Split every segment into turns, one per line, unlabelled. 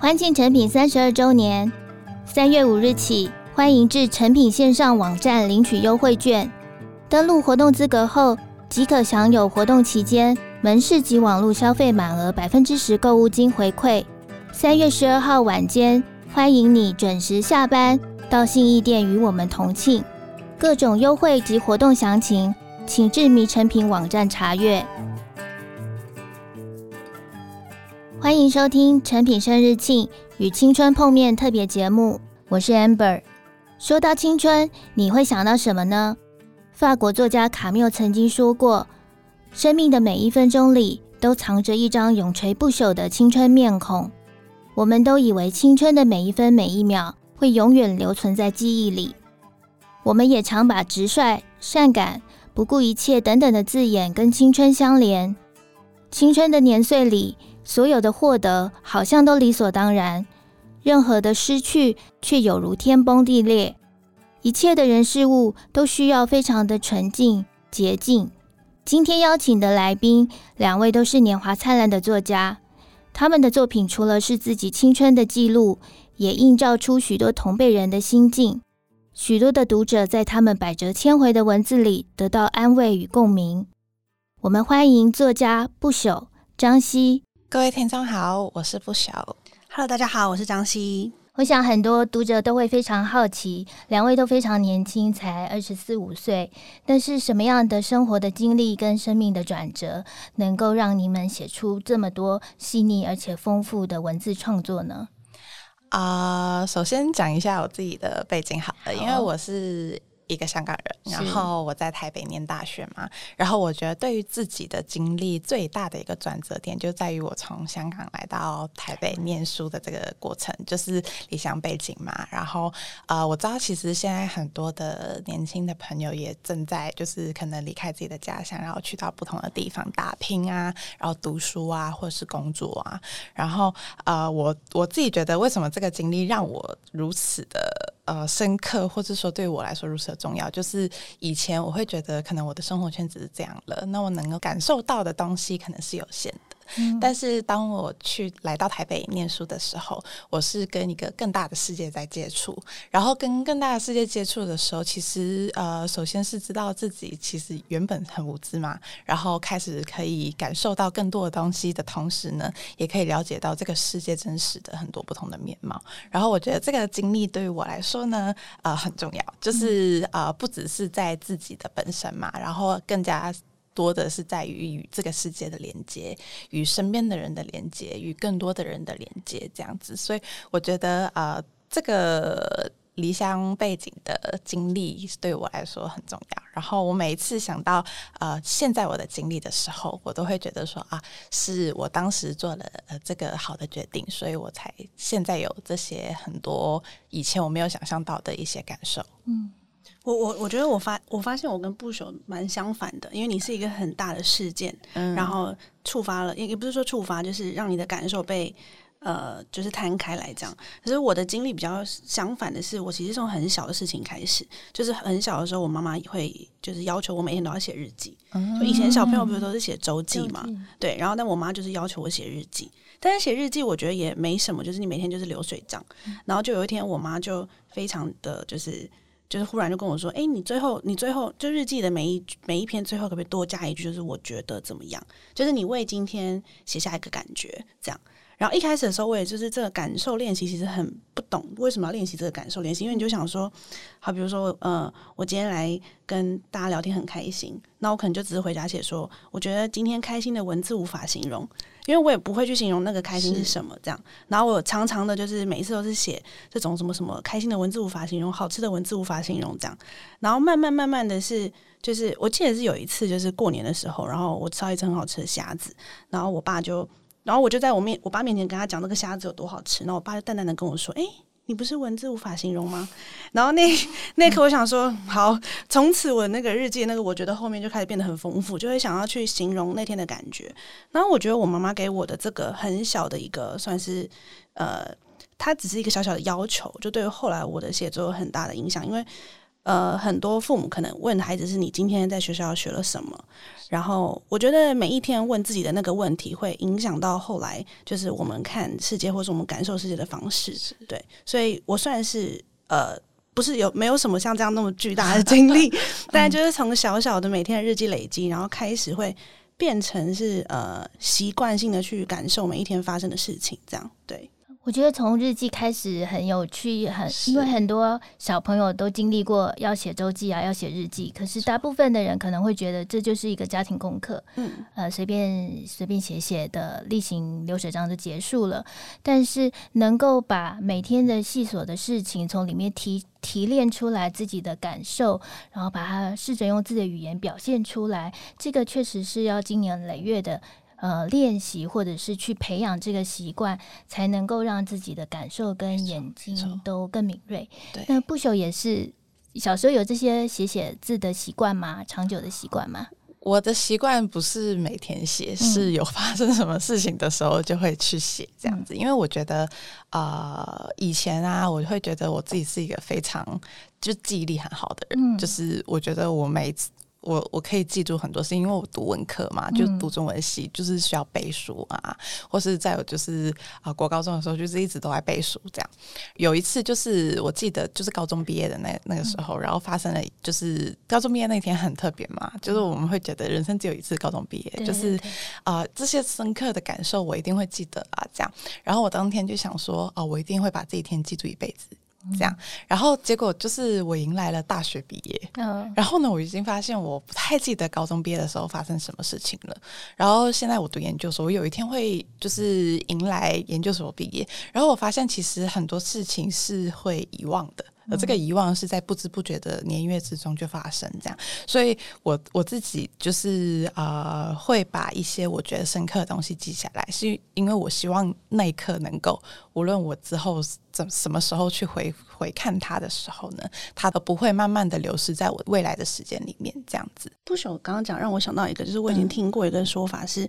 欢庆成品三十二周年，三月五日起，欢迎至成品线上网站领取优惠券。登录活动资格后，即可享有活动期间门市及网络消费满额百分之十购物金回馈。三月十二号晚间，欢迎你准时下班到信义店与我们同庆。各种优惠及活动详情，请至迷成品网站查阅。欢迎收听陈品生日庆与青春碰面特别节目，我是 Amber。说到青春，你会想到什么呢？法国作家卡缪曾经说过：“生命的每一分钟里，都藏着一张永垂不朽的青春面孔。”我们都以为青春的每一分每一秒会永远留存在记忆里。我们也常把直率、善感、不顾一切等等的字眼跟青春相连。青春的年岁里，所有的获得好像都理所当然，任何的失去却有如天崩地裂。一切的人事物都需要非常的纯净洁净。今天邀请的来宾，两位都是年华灿烂的作家，他们的作品除了是自己青春的记录，也映照出许多同辈人的心境。许多的读者在他们百折千回的文字里得到安慰与共鸣。我们欢迎作家不朽张希。
各位听众好，我是不朽。
Hello，大家好，我是张希。
我想很多读者都会非常好奇，两位都非常年轻，才二十四五岁，但是什么样的生活的经历跟生命的转折，能够让你们写出这么多细腻而且丰富的文字创作呢？
啊、呃，首先讲一下我自己的背景好了，好，因为我是。一个香港人，然后我在台北念大学嘛，然后我觉得对于自己的经历最大的一个转折点就在于我从香港来到台北念书的这个过程，就是理想背景嘛。然后呃，我知道其实现在很多的年轻的朋友也正在就是可能离开自己的家乡，然后去到不同的地方打拼啊，然后读书啊，或者是工作啊。然后呃，我我自己觉得为什么这个经历让我如此的。呃，深刻，或者说对我来说如此的重要，就是以前我会觉得可能我的生活圈子是这样了，那我能够感受到的东西可能是有限的。但是当我去来到台北念书的时候，我是跟一个更大的世界在接触，然后跟更大的世界接触的时候，其实呃，首先是知道自己其实原本很无知嘛，然后开始可以感受到更多的东西的同时呢，也可以了解到这个世界真实的很多不同的面貌。然后我觉得这个经历对于我来说呢，呃，很重要，就是呃，不只是在自己的本身嘛，然后更加。多的是在于与这个世界的连接，与身边的人的连接，与更多的人的连接，这样子。所以我觉得，呃，这个离乡背景的经历对我来说很重要。然后我每一次想到，呃，现在我的经历的时候，我都会觉得说，啊，是我当时做了呃这个好的决定，所以我才现在有这些很多以前我没有想象到的一些感受。嗯。
我我我觉得我发我发现我跟不朽蛮相反的，因为你是一个很大的事件，嗯、然后触发了，也也不是说触发，就是让你的感受被呃就是摊开来这样。可是我的经历比较相反的是，我其实从很小的事情开始，就是很小的时候，我妈妈会就是要求我每天都要写日记。嗯、就以前小朋友不是都是写周记嘛？记对，然后但我妈就是要求我写日记，但是写日记我觉得也没什么，就是你每天就是流水账。嗯、然后就有一天，我妈就非常的就是。就是忽然就跟我说：“哎、你最后，你最后就日记的每一每一篇最后可不可以多加一句？就是我觉得怎么样？就是你为今天写下一个感觉，这样。然后一开始的时候，我也就是这个感受练习，其实很不懂为什么要练习这个感受练习，因为你就想说，好，比如说，呃，我今天来跟大家聊天很开心，那我可能就只是回家写说，我觉得今天开心的文字无法形容。”因为我也不会去形容那个开心是什么，这样。然后我常常的，就是每一次都是写这种什么什么开心的文字无法形容，好吃的文字无法形容，这样。然后慢慢慢慢的是，就是我记得是有一次，就是过年的时候，然后我吃到一只很好吃的虾子，然后我爸就，然后我就在我面我爸面前跟他讲那个虾子有多好吃，然后我爸就淡淡的跟我说：“哎。”你不是文字无法形容吗？然后那 那刻，我想说，好，从此我那个日记那个，我觉得后面就开始变得很丰富，就会想要去形容那天的感觉。然后我觉得我妈妈给我的这个很小的一个，算是呃，它只是一个小小的要求，就对于后来我的写作有很大的影响。因为呃，很多父母可能问孩子是你今天在学校学了什么？然后我觉得每一天问自己的那个问题，会影响到后来就是我们看世界或者我们感受世界的方式。对，所以我算是呃，不是有没有什么像这样那么巨大的 经历，但就是从小小的每天的日记累积，然后开始会变成是呃习惯性的去感受每一天发生的事情，这样对。
我觉得从日记开始很有趣，很因为很多小朋友都经历过要写周记啊，要写日记。可是大部分的人可能会觉得这就是一个家庭功课，嗯，呃，随便随便写写的例行流水账就结束了。但是能够把每天的细琐的事情从里面提提炼出来自己的感受，然后把它试着用自己的语言表现出来，这个确实是要经年累月的。呃，练习或者是去培养这个习惯，才能够让自己的感受跟眼睛都更敏锐。
对，
那不朽也是小时候有这些写写字的习惯吗？长久的习惯吗？
我的习惯不是每天写，是有发生什么事情的时候就会去写这样子。嗯、因为我觉得，呃，以前啊，我会觉得我自己是一个非常就记忆力很好的人，嗯、就是我觉得我每一次。我我可以记住很多事，因为我读文科嘛，就读中文系，就是需要背书啊，嗯、或是在我就是啊、呃，国高中的时候就是一直都在背书这样。有一次就是我记得就是高中毕业的那那个时候，嗯、然后发生了就是高中毕业那天很特别嘛，就是我们会觉得人生只有一次高中毕业，嗯、就是啊、呃、这些深刻的感受我一定会记得啊这样。然后我当天就想说哦、呃，我一定会把这一天记住一辈子。这样，然后结果就是我迎来了大学毕业。嗯，然后呢，我已经发现我不太记得高中毕业的时候发生什么事情了。然后现在我读研究所，我有一天会就是迎来研究所毕业，然后我发现其实很多事情是会遗忘的。而这个遗忘是在不知不觉的年月之中就发生，这样，所以我我自己就是呃，会把一些我觉得深刻的东西记下来，是因为我希望那一刻能够，无论我之后怎什么时候去回回看它的时候呢，它都不会慢慢的流失在我未来的时间里面，这样子。
不朽刚刚讲让我想到一个，就是我已经听过一个说法是，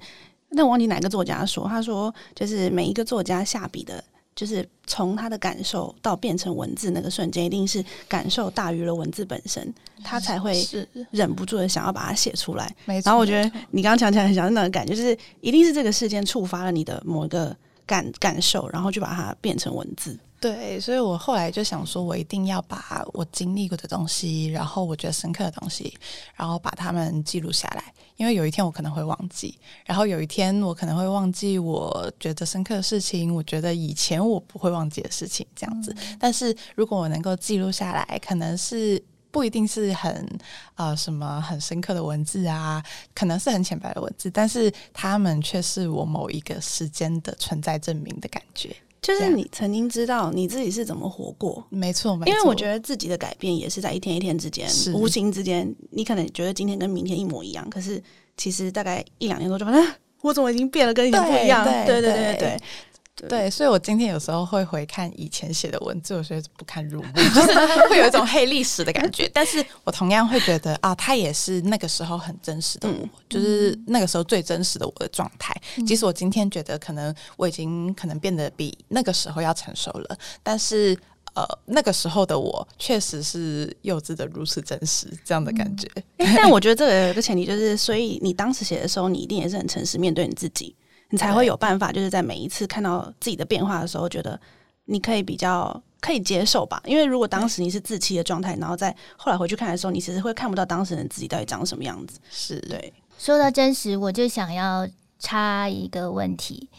那、忘记哪个作家说，他说就是每一个作家下笔的。就是从他的感受到变成文字那个瞬间，一定是感受大于了文字本身，他才会忍不住的想要把它写出来。然后我觉得你刚刚讲起来很像那种感觉，就是一定是这个事件触发了你的某一个感感受，然后就把它变成文字。
对，所以我后来就想说，我一定要把我经历过的东西，然后我觉得深刻的东西，然后把它们记录下来。因为有一天我可能会忘记，然后有一天我可能会忘记我觉得深刻的事情，我觉得以前我不会忘记的事情，这样子。嗯、但是如果我能够记录下来，可能是不一定是很呃什么很深刻的文字啊，可能是很浅白的文字，但是他们却是我某一个时间的存在证明的感觉。
就是你曾经知道你自己是怎么活过，
没错，没错。
因为我觉得自己的改变也是在一天一天之间，是无形之间，你可能觉得今天跟明天一模一样，可是其实大概一两年多就发现，我怎么已经变了，跟以前不一样？对对对对对。
对，所以我今天有时候会回看以前写的文字，我觉得不堪入目，就是 会有一种黑历史的感觉。但是我同样会觉得啊，他也是那个时候很真实的我，嗯、就是那个时候最真实的我的状态。嗯、即使我今天觉得可能我已经可能变得比那个时候要成熟了，但是呃，那个时候的我确实是幼稚的如此真实，这样的感觉。
嗯、但我觉得这个有一个前提就是，所以你当时写的时候，你一定也是很诚实面对你自己。你才会有办法，就是在每一次看到自己的变化的时候，觉得你可以比较可以接受吧。因为如果当时你是自欺的状态，然后在后来回去看的时候，你其实会看不到当时的自己到底长什么样子。
是
对。
说到真实，我就想要插一个问题。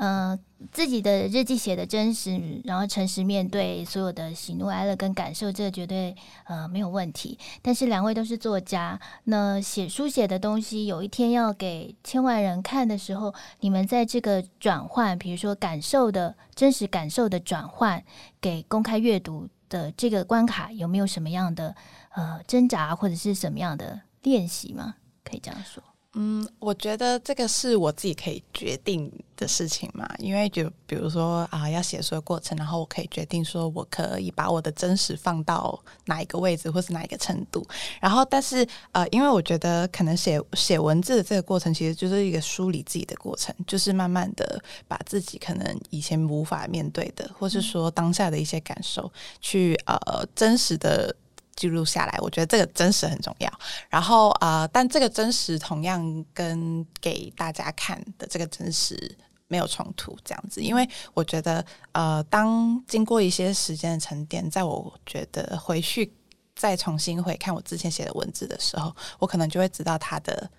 呃，自己的日记写的真实，然后诚实面对所有的喜怒哀乐跟感受，这绝对呃没有问题。但是两位都是作家，那写书写的东西，有一天要给千万人看的时候，你们在这个转换，比如说感受的真实感受的转换，给公开阅读的这个关卡，有没有什么样的呃挣扎，或者是什么样的练习吗？可以这样说。
嗯，我觉得这个是我自己可以决定的事情嘛，因为就比如说啊，要写书的过程，然后我可以决定说我可以把我的真实放到哪一个位置，或是哪一个程度。然后，但是呃，因为我觉得可能写写文字的这个过程，其实就是一个梳理自己的过程，就是慢慢的把自己可能以前无法面对的，或是说当下的一些感受，去呃真实的。记录下来，我觉得这个真实很重要。然后啊、但这个真实同样跟给大家看的这个真实没有冲突，这样子。因为我觉得，呃，当经过一些时间的沉淀，在我觉得回去再重新回看我之前写的文字的时候，我可能就会知道它的。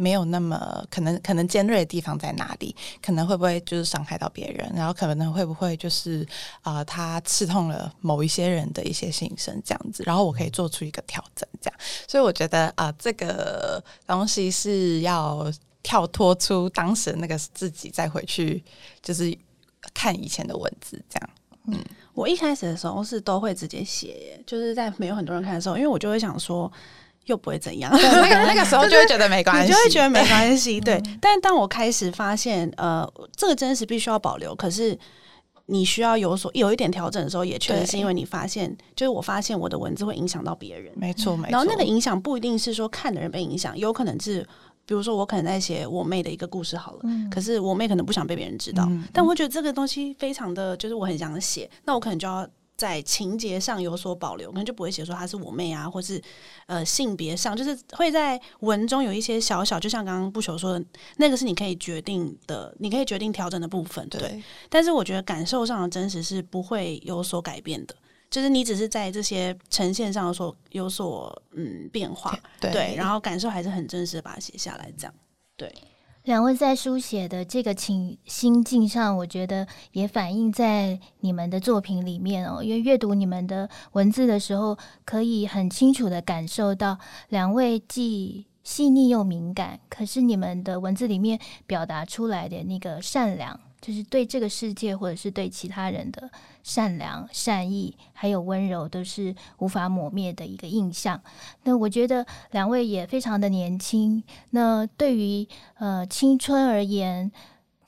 没有那么可能，可能尖锐的地方在哪里？可能会不会就是伤害到别人？然后可能会不会就是啊、呃，他刺痛了某一些人的一些心声这样子？然后我可以做出一个调整，这样。所以我觉得啊、这个东西是要跳脱出当时那个自己，再回去就是看以前的文字，这样。嗯，
我一开始的时候是都会直接写，就是在没有很多人看的时候，因为我就会想说。又不会怎样，
那个那个时候就会觉得没关系，
就会觉得没关系。对，但当我开始发现，呃，这个真实必须要保留，可是你需要有所有一点调整的时候，也确实是因为你发现，就是我发现我的文字会影响到别人，
没错没错。
然后那个影响不一定是说看的人被影响，有可能是，比如说我可能在写我妹的一个故事好了，可是我妹可能不想被别人知道，但我觉得这个东西非常的就是我很想写，那我可能就要。在情节上有所保留，可能就不会写说她是我妹啊，或是呃性别上，就是会在文中有一些小小，就像刚刚不朽说的，那个是你可以决定的，你可以决定调整的部分，对。对，但是我觉得感受上的真实是不会有所改变的，就是你只是在这些呈现上有所有所嗯变化，对，对，然后感受还是很真实的把它写下来，这样对。
两位在书写的这个情心境上，我觉得也反映在你们的作品里面哦。因为阅读你们的文字的时候，可以很清楚的感受到两位既细腻又敏感，可是你们的文字里面表达出来的那个善良。就是对这个世界，或者是对其他人的善良、善意，还有温柔，都是无法抹灭的一个印象。那我觉得两位也非常的年轻。那对于呃青春而言，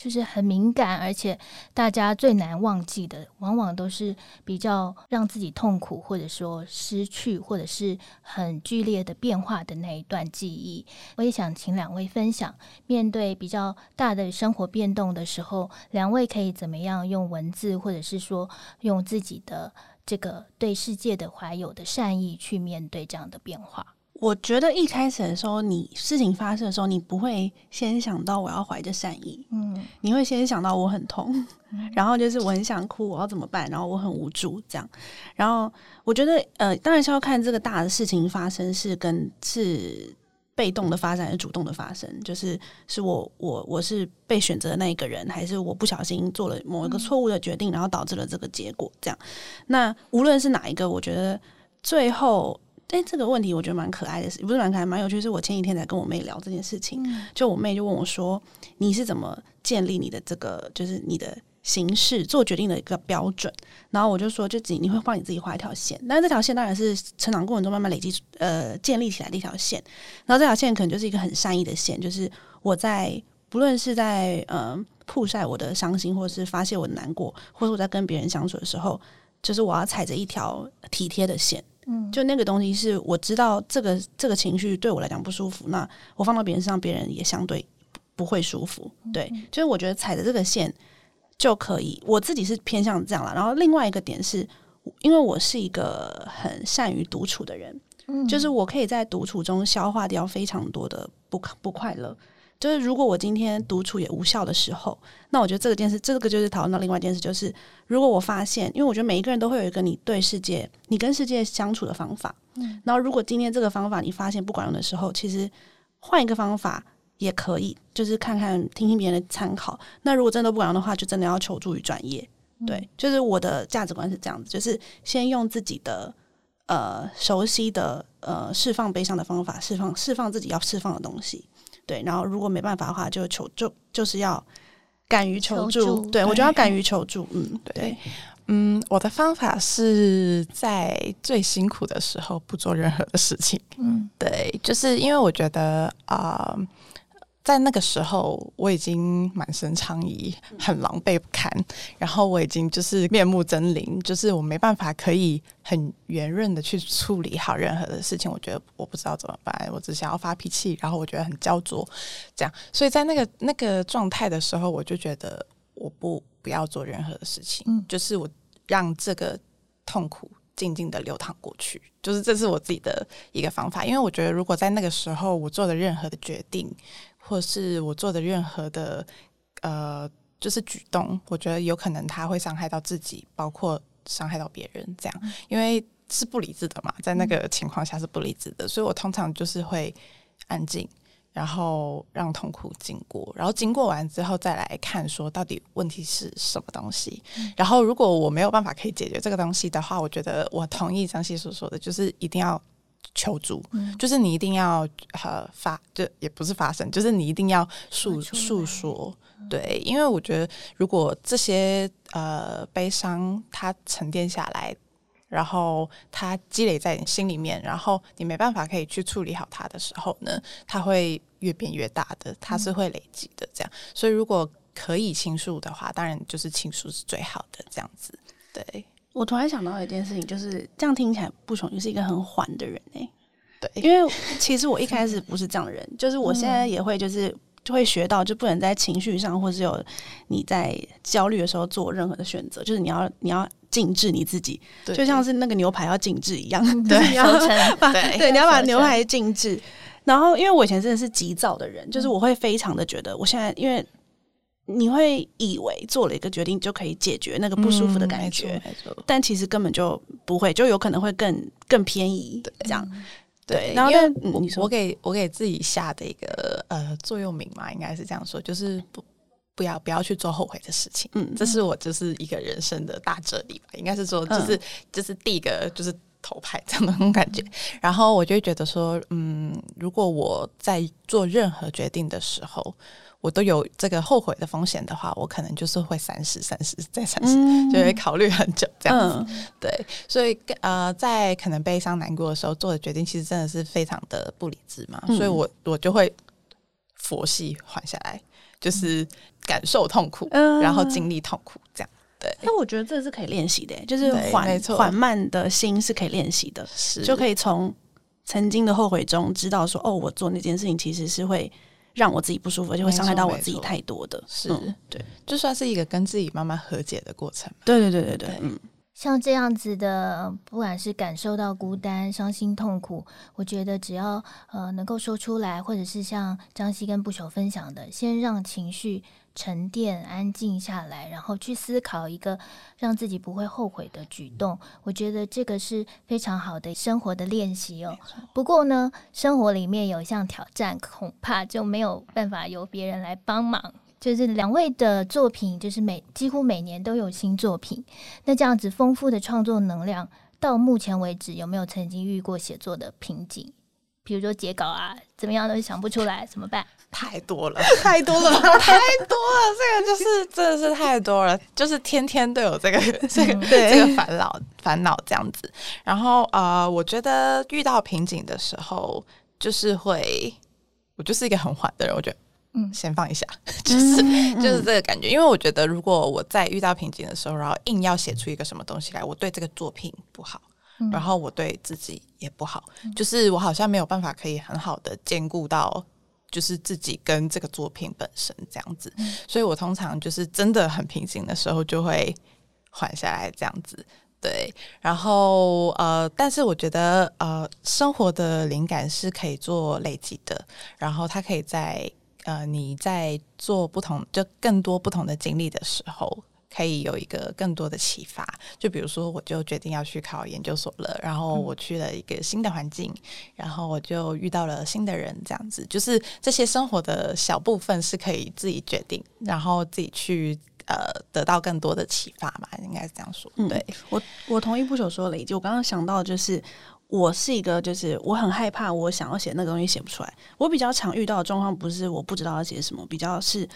就是很敏感，而且大家最难忘记的，往往都是比较让自己痛苦，或者说失去，或者是很剧烈的变化的那一段记忆。我也想请两位分享，面对比较大的生活变动的时候，两位可以怎么样用文字，或者是说用自己的这个对世界的怀有的善意去面对这样的变化。
我觉得一开始的时候，你事情发生的时候，你不会先想到我要怀着善意，嗯，你会先想到我很痛，嗯，然后就是我很想哭，我要怎么办？然后我很无助，这样。然后我觉得，呃，当然是要看这个大的事情发生是跟是被动的发展还是主动的发生，就是是我我我是被选择的那一个人，还是我不小心做了某一个错误的决定，然后导致了这个结果，这样。那无论是哪一个，我觉得最后。哎，这个问题我觉得蛮可爱的，是不是蛮可爱，蛮有趣。是我前几天才跟我妹聊这件事情，嗯、就我妹就问我说：“你是怎么建立你的这个，就是你的形式做决定的一个标准？”然后我就说：“就自己你会帮你自己画一条线，但是这条线当然是成长过程中慢慢累积呃建立起来的一条线。然后这条线可能就是一个很善意的线，就是我在不论是在呃曝晒我的伤心，或者是发泄我的难过，或者我在跟别人相处的时候，就是我要踩着一条体贴的线。”嗯，就那个东西是我知道这个这个情绪对我来讲不舒服，那我放到别人身上，别人也相对不会舒服。对，就是我觉得踩着这个线就可以，我自己是偏向这样了。然后另外一个点是，因为我是一个很善于独处的人，嗯，就是我可以在独处中消化掉非常多的不不快乐。就是如果我今天独处也无效的时候，那我觉得这个件事，这个就是讨论到另外一件事，就是如果我发现，因为我觉得每一个人都会有一个你对世界、你跟世界相处的方法，嗯，然后如果今天这个方法你发现不管用的时候，其实换一个方法也可以，就是看看听听别人的参考。那如果真的不管用的话，就真的要求助于专业。对，就是我的价值观是这样子，就是先用自己的呃熟悉的呃释放悲伤的方法，释放释放自己要释放的东西。对，然后如果没办法的话，就求就就是要敢于求助。求助对，对我就要敢于求助。嗯，对，
嗯，我的方法是在最辛苦的时候不做任何的事情。嗯，对，就是因为我觉得啊。呃在那个时候，我已经满身疮痍，很狼狈不堪。然后我已经就是面目狰狞，就是我没办法可以很圆润的去处理好任何的事情。我觉得我不知道怎么办，我只想要发脾气，然后我觉得很焦灼，这样。所以在那个那个状态的时候，我就觉得我不不要做任何的事情，嗯，就是我让这个痛苦静静的流淌过去，就是这是我自己的一个方法。因为我觉得，如果在那个时候我做的任何的决定，或是我做的任何的呃，就是举动，我觉得有可能他会伤害到自己，包括伤害到别人。这样，因为是不理智的嘛，在那个情况下是不理智的，所以我通常就是会安静。然后让痛苦经过，然后经过完之后再来看，说到底问题是什么东西。嗯、然后如果我没有办法可以解决这个东西的话，我觉得我同意张西所说的，就是一定要求助，嗯、就是你一定要呃发，就也不是发声，就是你一定要诉诉说。对，因为我觉得如果这些呃悲伤它沉淀下来。然后它积累在你心里面，然后你没办法可以去处理好它的时候呢，它会越变越大的，它是会累积的。这样，所以如果可以倾诉的话，当然就是倾诉是最好的。这样子，对。
我突然想到一件事情，就是这样听起来，不穷是一个很缓的人哎。
对，
因为其实我一开始不是这样的人，就是我现在也会就是就会学到，就不能在情绪上，或是有你在焦虑的时候做任何的选择，就是你要你要。静置你自己，就像是那个牛排要静置一样，
对，
你要把
对，
对，你要把牛排静置。然后，因为我以前真的是急躁的人，就是我会非常的觉得，我现在因为你会以为做了一个决定就可以解决那个不舒服的感觉，嗯、但其实根本就不会，就有可能会更更偏移。这样，对。然后，但我、嗯、
我给我给自己下的一个呃座右铭嘛，应该是这样说，就是不。不要不要去做后悔的事情，嗯，这是我就是一个人生的大哲理吧，应该是说就是、嗯、就是第一个就是头牌这样的那种感觉，然后我就觉得说，嗯，如果我在做任何决定的时候，我都有这个后悔的风险的话，我可能就是会三十三十再三十，嗯、就会考虑很久这样子，嗯、对，所以呃，在可能悲伤难过的时候做的决定，其实真的是非常的不理智嘛，嗯、所以我我就会佛系缓下来。就是感受痛苦，嗯、然后经历痛苦，这样。对。
那我觉得这是可以练习的，就是缓缓慢的心是可以练习的，是。就可以从曾经的后悔中知道说，哦，我做那件事情其实是会让我自己不舒服，就会伤害到我自己太多的，是、嗯、对，
就算是一个跟自己慢慢和解的过程。
对对对对对，嗯。
像这样子的，不管是感受到孤单、伤心、痛苦，我觉得只要呃能够说出来，或者是像张希跟不朽分享的，先让情绪沉淀、安静下来，然后去思考一个让自己不会后悔的举动，我觉得这个是非常好的生活的练习哦。不过呢，生活里面有一项挑战，恐怕就没有办法由别人来帮忙。就是两位的作品，就是每几乎每年都有新作品。那这样子丰富的创作能量，到目前为止有没有曾经遇过写作的瓶颈？比如说截稿啊，怎么样都想不出来，怎么办？
太多了，太多了，太多了！这个就是真的是太多了，就是天天都有这个 这个这个烦恼烦恼这样子。然后呃，我觉得遇到瓶颈的时候，就是会，我就是一个很缓的人，我觉得。嗯，先放一下，就是就是这个感觉。因为我觉得，如果我在遇到瓶颈的时候，然后硬要写出一个什么东西来，我对这个作品不好，然后我对自己也不好，就是我好像没有办法可以很好的兼顾到，就是自己跟这个作品本身这样子。所以我通常就是真的很平静的时候，就会缓下来这样子。对，然后呃，但是我觉得呃，生活的灵感是可以做累积的，然后它可以在。呃，你在做不同，就更多不同的经历的时候，可以有一个更多的启发。就比如说，我就决定要去考研究所了，然后我去了一个新的环境，然后我就遇到了新的人，这样子，就是这些生活的小部分是可以自己决定，然后自己去呃得到更多的启发嘛，应该是这样说。对，
嗯，我，我同意不朽说的一句。我刚刚想到就是。我是一个，就是我很害怕，我想要写那个东西写不出来。我比较常遇到的状况不是我不知道要写什么，比较是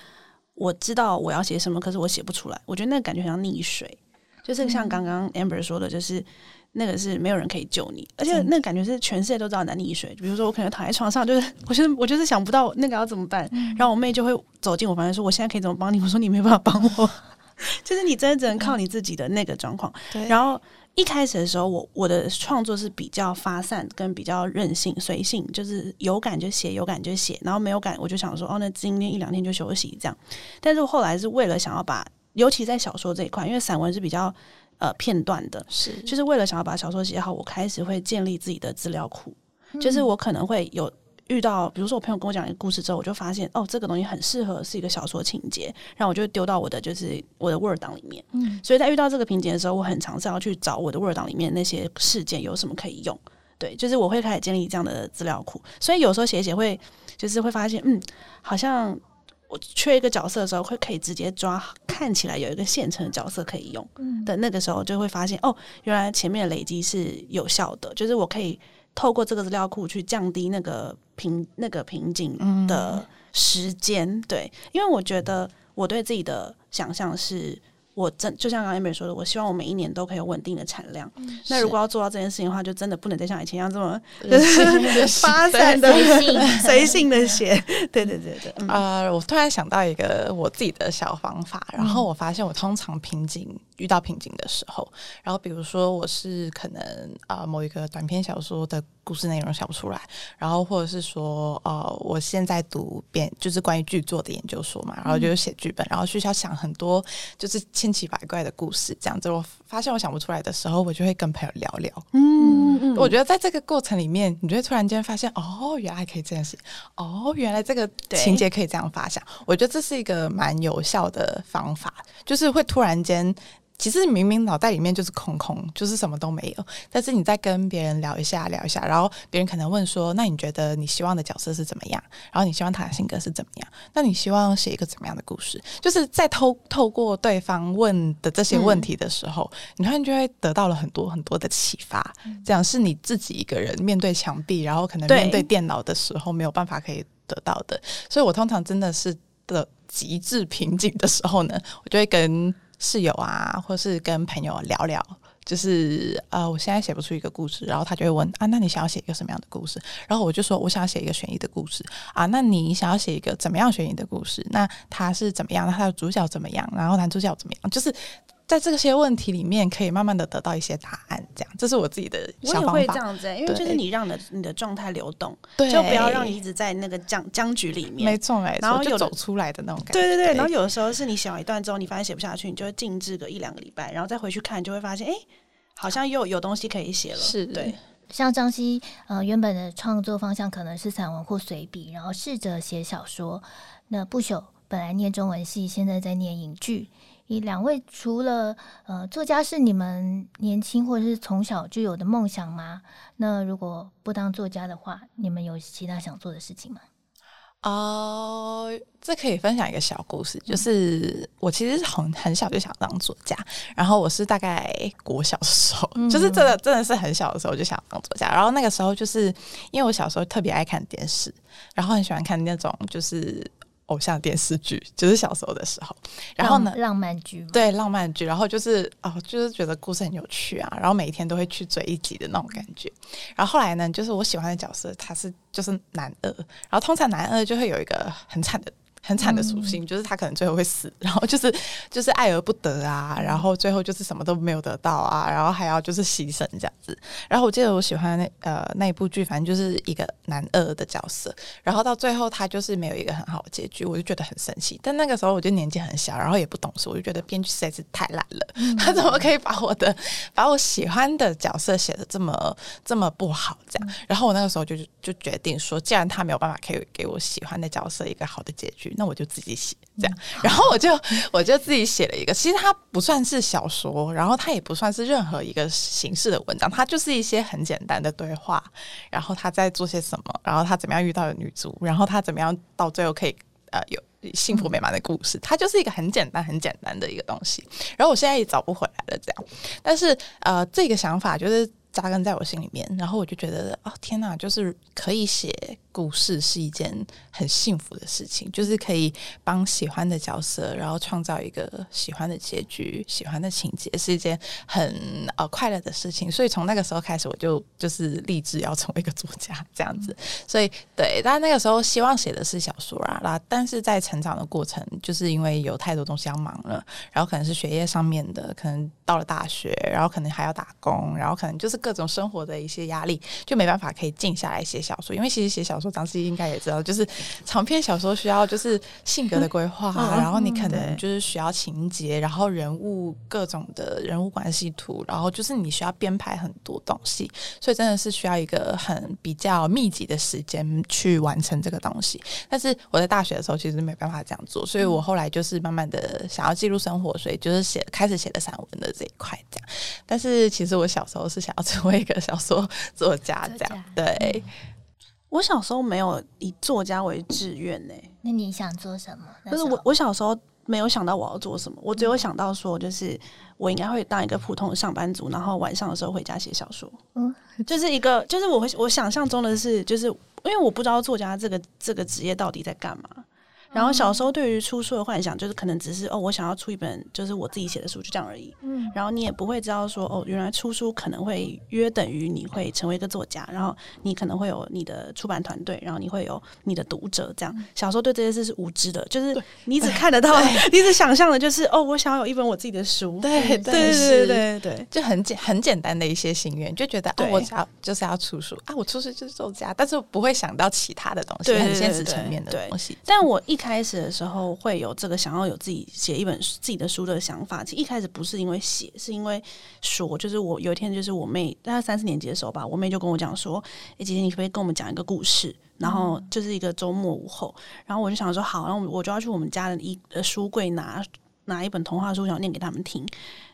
我知道我要写什么，可是我写不出来。我觉得那个感觉像溺水，就是像刚刚 Amber 说的，就是那个是没有人可以救你，而且那个感觉是全世界都知道你在溺水。比如说我可能躺在床上，就是 我就是我就是想不到那个要怎么办，然后我妹就会走进我房间说：“我现在可以怎么帮你？”我说：“你没办法帮我，就是你真的只能靠你自己的那个状况。”对，然后。一开始的时候，我我的创作是比较发散跟比较任性随性，就是有感就写，有感就写，然后没有感我就想说，哦，那今天一两天就休息这样。但是后来是为了想要把，尤其在小说这一块，因为散文是比较呃片段的，
是
就是为了想要把小说写好，我开始会建立自己的资料库，嗯、就是我可能会有。遇到，比如说我朋友跟我讲一个故事之后，我就发现哦，这个东西很适合是一个小说情节，然后我就丢到我的就是我的 Word 档里面。嗯，所以在遇到这个瓶颈的时候，我很尝试要去找我的 Word 档里面那些事件有什么可以用。对，就是我会开始建立这样的资料库。所以有时候写写会就是会发现，嗯，好像我缺一个角色的时候，会可以直接抓，看起来有一个现成的角色可以用。嗯，的那个时候就会发现，哦，原来前面的累积是有效的，就是我可以。透过这个资料库去降低那个瓶那个瓶颈的时间，嗯、对，因为我觉得我对自己的想象是。我真就像刚才 Amber 说的，我希望我每一年都可以有稳定的产量。嗯、那如果要做到这件事情的话，就真的不能再像以前一样这么就是发散的随性的写。对对对对。
嗯、呃，我突然想到一个我自己的小方法，然后我发现我通常瓶颈遇到瓶颈的时候，然后比如说我是可能啊、呃、某一个短篇小说的故事内容想不出来，然后或者是说呃我现在读编就是关于剧作的研究所嘛，然后就是写剧本，然后需要想很多就是。千奇百怪的故事，这样子，我发现我想不出来的时候，我就会跟朋友聊聊。嗯，嗯，我觉得在这个过程里面，你就会突然间发现，哦，原来可以这件事，哦，原来这个情节可以这样发想。我觉得这是一个蛮有效的方法，就是会突然间。其实明明脑袋里面就是空空，就是什么都没有。但是你再跟别人聊一下，聊一下，然后别人可能问说：“那你觉得你希望的角色是怎么样？然后你希望他的性格是怎么样？那你希望写一个怎么样的故事？”就是在透透过对方问的这些问题的时候，嗯、你突然就会得到了很多很多的启发。这样是你自己一个人面对墙壁，然后可能面对电脑的时候没有办法可以得到的。所以我通常真的是的极致瓶颈的时候呢，我就会跟。室友啊，或是跟朋友聊聊，就是呃，我现在写不出一个故事，然后他就会问啊，那你想要写一个什么样的故事？然后我就说，我想要写一个悬疑的故事啊，那你想要写一个怎么样悬疑的故事？那他是怎么样？他的主角怎么样？然后男主角怎么样？就是。在这些问题里面，可以慢慢的得到一些答案，这样，这是我自己的想法。
我也会这样子，因为就是你让的你的状态流动，对就不要让你一直在那个僵僵局里面。
没错，没错。然后就走出来的那种感觉。
对对对。然后有的时候是你写完一段之后，你发现写不下去，你就会静置个一两个礼拜，然后再回去看，就会发现，哎，好像又有东西可以写了。
是，
对。
像张希，呃，原本的创作方向可能是散文或随笔，然后试着写小说。那不朽本来念中文系，现在在念影剧。你两位除了呃作家是你们年轻或者是从小就有的梦想吗？那如果不当作家的话，你们有其他想做的事情吗？
哦、呃，这可以分享一个小故事，就是我其实很很小就想当作家，然后我是大概国小的时候，嗯、就是真的真的是很小的时候就想当作家，然后那个时候就是因为我小时候特别爱看电视，然后很喜欢看那种就是。偶像电视剧，就是小时候的时候，然后呢，
浪漫剧，
对，浪漫剧，然后就是哦，就是觉得故事很有趣啊，然后每一天都会去追一集的那种感觉。然后后来呢，就是我喜欢的角色，他是就是男二，然后通常男二就会有一个很惨的。很惨的属性，嗯、就是他可能最后会死，然后就是就是爱而不得啊，然后最后就是什么都没有得到啊，然后还要就是牺牲这样子。然后我记得我喜欢那呃那一部剧，反正就是一个男二的角色，然后到最后他就是没有一个很好的结局，我就觉得很生气。但那个时候我就年纪很小，然后也不懂事，我就觉得编剧实在是太烂了，嗯、他怎么可以把我的把我喜欢的角色写的这么这么不好这样？然后我那个时候就就决定说，既然他没有办法可以给我喜欢的角色一个好的结局。那我就自己写这样，然后我就我就自己写了一个，其实它不算是小说，然后它也不算是任何一个形式的文章，它就是一些很简单的对话，然后他在做些什么，然后他怎么样遇到了女主，然后他怎么样到最后可以呃有幸福美满的故事，它就是一个很简单很简单的一个东西。然后我现在也找不回来了，这样，但是呃这个想法就是扎根在我心里面，然后我就觉得哦天哪，就是可以写。故事是一件很幸福的事情，就是可以帮喜欢的角色，然后创造一个喜欢的结局、喜欢的情节，是一件很呃快乐的事情。所以从那个时候开始，我就就是立志要成为一个作家这样子。所以对，但那个时候希望写的是小说啊，那但是在成长的过程，就是因为有太多东西要忙了，然后可能是学业上面的，可能到了大学，然后可能还要打工，然后可能就是各种生活的一些压力，就没办法可以静下来写小说。因为其实写小说，张思怡应该也知道，就是长篇小说需要就是性格的规划，嗯、然后你可能就是需要情节，然后人物各种的人物关系图，然后就是你需要编排很多东西，所以真的是需要一个很比较密集的时间去完成这个东西。但是我在大学的时候其实没办法这样做，所以我后来就是慢慢的想要记录生活，所以就是写开始写的散文的这一块这样。但是其实我小时候是想要成为一个小说作家这样。对，
我小时候没有以作家为志愿呢。
那你想做什么？
就是我我小时候没有想到我要做什么，我只有想到说，就是我应该会当一个普通的上班族，然后晚上的时候回家写小说。嗯，就是一个，就是我会我想象中的是，就是因为我不知道作家这个这个职业到底在干嘛。然后小时候对于出书的幻想，就是可能只是哦，我想要出一本就是我自己写的书，就这样而已。嗯，然后你也不会知道说哦，原来出书可能会约等于你会成为一个作家，然后你可能会有你的出版团队，然后你会有你的读者。这样小时候对这些事是无知的，就是你只看得到，你只想象的就是哦，我想要有一本我自己的书。
对对对对对对，就很简很简单的一些心愿，就觉得哦，我要就是要出书啊，我出书就是作家，但是不会想到其他的东西，很现实层面的东西。
但我一开始的时候会有这个想要有自己写一本自己的书的想法。其实一开始不是因为写，是因为说，就是我有一天就是我妹，大概三四年级的时候吧，我妹就跟我讲说：“哎，姐姐，你可不可以跟我们讲一个故事？”然后就是一个周末午后，然后我就想说好，然后我就要去我们家的一呃书柜拿拿一本童话书，想念给他们听。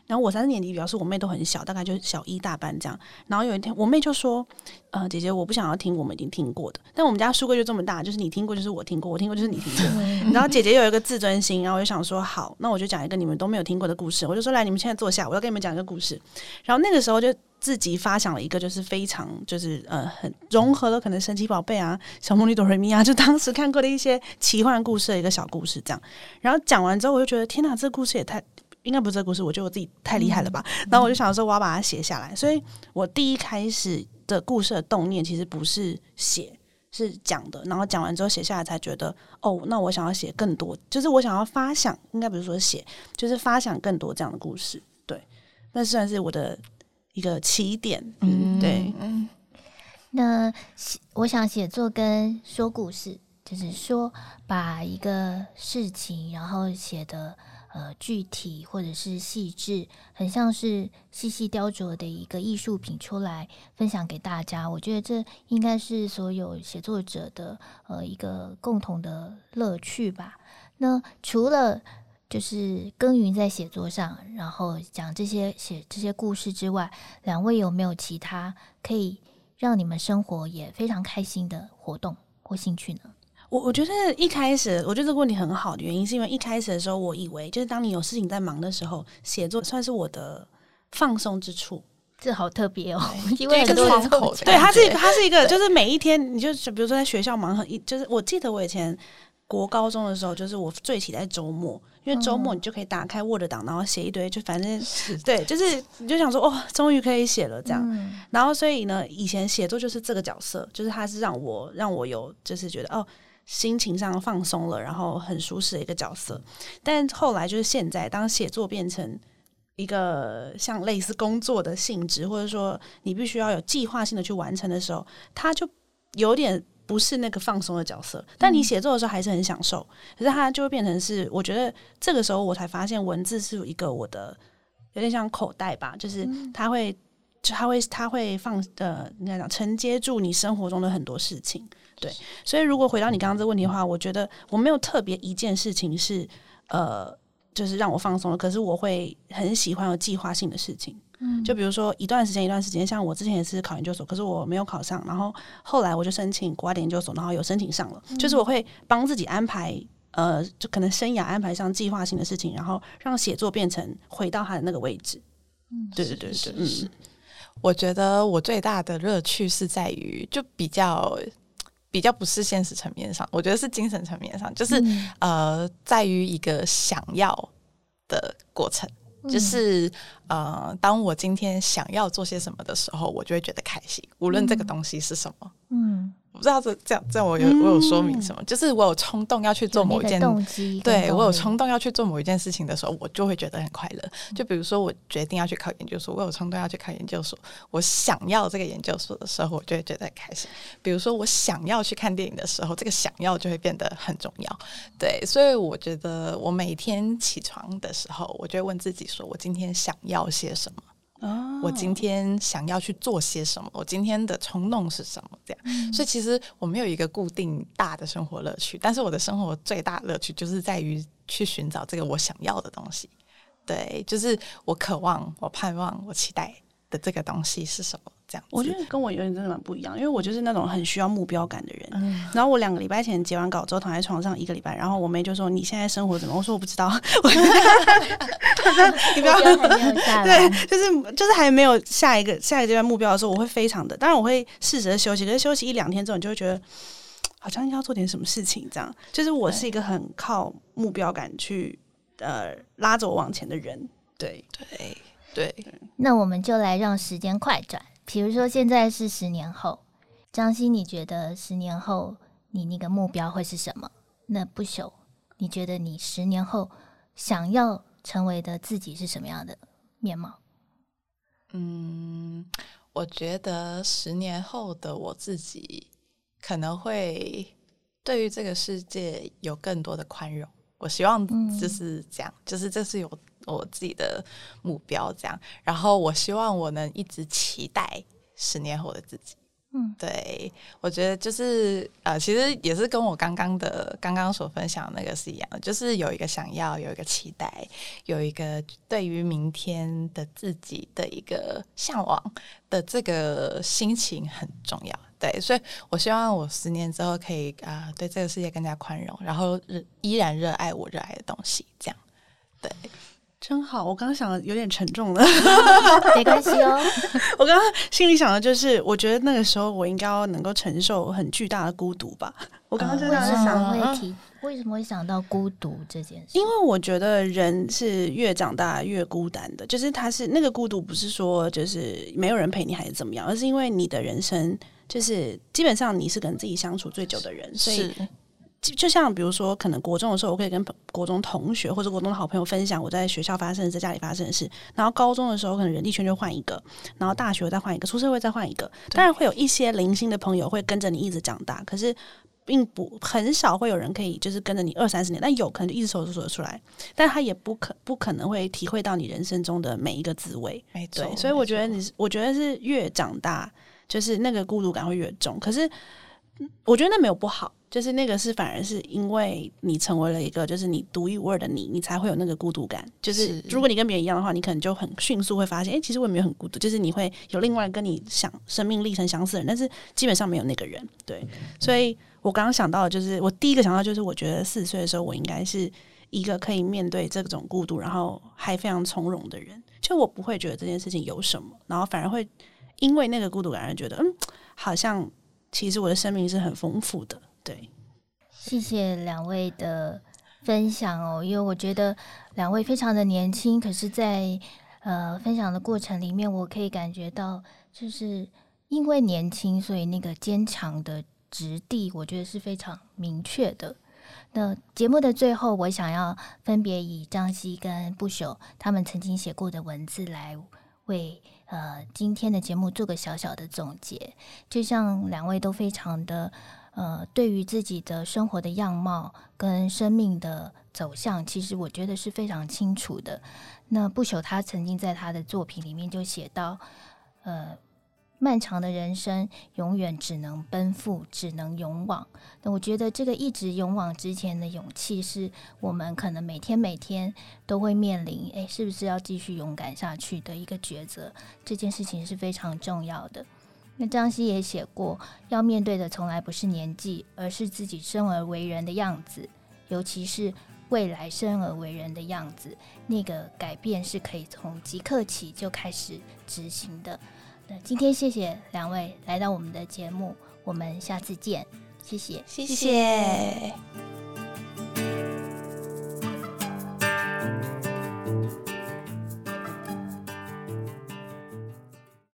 然后我三四年级，表示我妹都很小，大概就小一大班这样。然后有一天，我妹就说：“呃，姐姐，我不想要听我们已经听过的。但我们家书柜就这么大，就是你听过就是我听过，我听过就是你听过。然后姐姐有一个自尊心，然后我就想说，好，那我就讲一个你们都没有听过的故事。我就说，来，你们现在坐下，我要跟你们讲一个故事。然后那个时候就自己发想了一个，就是非常就是呃很融合了可能神奇宝贝啊、小魔女哆瑞咪啊，就当时看过的一些奇幻故事的一个小故事这样。然后讲完之后，我就觉得天哪，这个故事也太……应该不是这个故事，我觉得我自己太厉害了吧。嗯、然后我就想说，我要把它写下来。所以我第一开始的故事的动念其实不是写，是讲的。然后讲完之后写下来，才觉得哦，那我想要写更多，就是我想要发想，应该不是说写，就是发想更多这样的故事。对，那算是我的一个起点。嗯，对。嗯，
那我想写作跟说故事，就是说把一个事情，然后写的。呃，具体或者是细致，很像是细细雕琢的一个艺术品出来分享给大家。我觉得这应该是所有写作者的呃一个共同的乐趣吧。那除了就是耕耘在写作上，然后讲这些写这些故事之外，两位有没有其他可以让你们生活也非常开心的活动或兴趣呢？
我我觉得一开始，我觉得这个问题很好的原因，是因为一开始的时候，我以为就是当你有事情在忙的时候，写作算是我的放松之处。
这好特别哦，
因为很多人对，它是一个，它是一个，就是每一天，你就比如说在学校忙很一，就是我记得我以前国高中的时候，就是我最期待周末，因为周末你就可以打开 Word 档，然后写一堆，就反正是对，就是你就想说，哦，终于可以写了这样。嗯、然后所以呢，以前写作就是这个角色，就是它是让我让我有就是觉得哦。心情上放松了，然后很舒适的一个角色。但后来就是现在，当写作变成一个像类似工作的性质，或者说你必须要有计划性的去完成的时候，它就有点不是那个放松的角色。但你写作的时候还是很享受，可是它就会变成是，我觉得这个时候我才发现，文字是一个我的有点像口袋吧，就是它会，就它会，它会放呃，应该讲承接住你生活中的很多事情。对，所以如果回到你刚刚这个问题的话，我觉得我没有特别一件事情是呃，就是让我放松了。可是我会很喜欢有计划性的事情，嗯，就比如说一段时间一段时间，像我之前也是考研究所，可是我没有考上，然后后来我就申请国外的研究所，然后有申请上了。嗯，就是我会帮自己安排，呃，就可能生涯安排上计划性的事情，然后让写作变成回到它的那个位置。嗯，对对对对，嗯，
我觉得我最大的乐趣是在于就比较。比较不是现实层面上，我觉得是精神层面上，就是、嗯、呃，在于一个想要的过程，嗯、就是呃，当我今天想要做些什么的时候，我就会觉得开心，无论这个东西是什么。嗯，我不知道这这样这样我有我有说明什么？嗯、就是我有冲动要去做某一件
动机，
对我有冲动要去做某一件事情的时候，我就会觉得很快乐。就比如说我决定要去考研究所，我有冲动要去考研究所，我想要这个研究所的时候，我就会觉得很开心。比如说我想要去看电影的时候，这个想要就会变得很重要。对，所以我觉得我每天起床的时候，我就会问自己说，我今天想要些什么？我今天想要去做些什么？我今天的冲动是什么？这样，嗯、所以其实我没有一个固定大的生活乐趣，但是我的生活最大乐趣就是在于去寻找这个我想要的东西。对，就是我渴望、我盼望、我期待的这个东西是什么？这样，
我觉得跟我有点真的蛮不一样，因为我就是那种很需要目标感的人。嗯、然后我两个礼拜前结完稿之后躺在床上一个礼拜，然后我妹就说：“你现在生活怎么？”我说：“我不知道。” 你不要对，就是就是还没有下一个下一个阶段目标的时候，我会非常的，当然我会试着休息，可是休息一两天之后，你就会觉得好像要做点什么事情，这样。就是我是一个很靠目标感去呃拉着我往前的人。对
对对，
那我们就来让时间快转。比如说，现在是十年后，张欣，你觉得十年后你那个目标会是什么？那不朽，你觉得你十年后想要成为的自己是什么样的面貌？
嗯，我觉得十年后的我自己可能会对于这个世界有更多的宽容。我希望就是这样，嗯、就是这是有。我自己的目标这样，然后我希望我能一直期待十年后的自己。嗯，对，我觉得就是呃，其实也是跟我刚刚的刚刚所分享的那个是一样的，就是有一个想要，有一个期待，有一个对于明天的自己的一个向往的这个心情很重要。对，所以我希望我十年之后可以啊、呃，对这个世界更加宽容，然后依然热爱我热爱的东西，这样，对。
真好，我刚刚想的有点沉重了，
没关系哦。
我刚刚心里想的就是，我觉得那个时候我应该要能够承受很巨大的孤独吧。我刚刚真的是想，
会提？为什么会想到孤独这件事？
因为我觉得人是越长大越孤单的，就是他是那个孤独，不是说就是没有人陪你还是怎么样，而是因为你的人生就是基本上你是跟自己相处最久的人，所以。就像比如说，可能国中的时候，我可以跟国中同学或者国中的好朋友分享我在学校发生的、在家里发生的事。然后高中的时候，可能人际圈就换一个，然后大学再换一个，出社会再换一个。当然会有一些零星的朋友会跟着你一直长大，可是并不很少会有人可以就是跟着你二三十年。但有可能就一直说说得出来，但他也不可不可能会体会到你人生中的每一个滋味。
没错，
对，所以我觉得你，我觉得是越长大，就是那个孤独感会越重。可是我觉得那没有不好。就是那个是反而是因为你成为了一个就是你独一无二的你，你才会有那个孤独感。就是如果你跟别人一样的话，你可能就很迅速会发现，哎、欸，其实我也没有很孤独。就是你会有另外跟你想生命历程相似的人，但是基本上没有那个人。对，所以我刚刚想到的就是，我第一个想到就是，我觉得四十岁的时候，我应该是一个可以面对这种孤独，然后还非常从容的人。就我不会觉得这件事情有什么，然后反而会因为那个孤独感而觉得，嗯，好像其实我的生命是很丰富的。对，
谢谢两位的分享哦，因为我觉得两位非常的年轻，可是在，呃分享的过程里面，我可以感觉到，就是因为年轻，所以那个坚强的质地，我觉得是非常明确的。那节目的最后，我想要分别以张希跟不朽他们曾经写过的文字来为呃今天的节目做个小小的总结，就像两位都非常的。呃，对于自己的生活的样貌跟生命的走向，其实我觉得是非常清楚的。那不朽他曾经在他的作品里面就写到，呃，漫长的人生永远只能奔赴，只能勇往。那我觉得这个一直勇往直前的勇气，是我们可能每天每天都会面临，诶，是不是要继续勇敢下去的一个抉择？这件事情是非常重要的。那张希也写过，要面对的从来不是年纪，而是自己生而为人的样子，尤其是未来生而为人的样子。那个改变是可以从即刻起就开始执行的。那今天谢谢两位来到我们的节目，我们下次见，谢谢，
谢谢。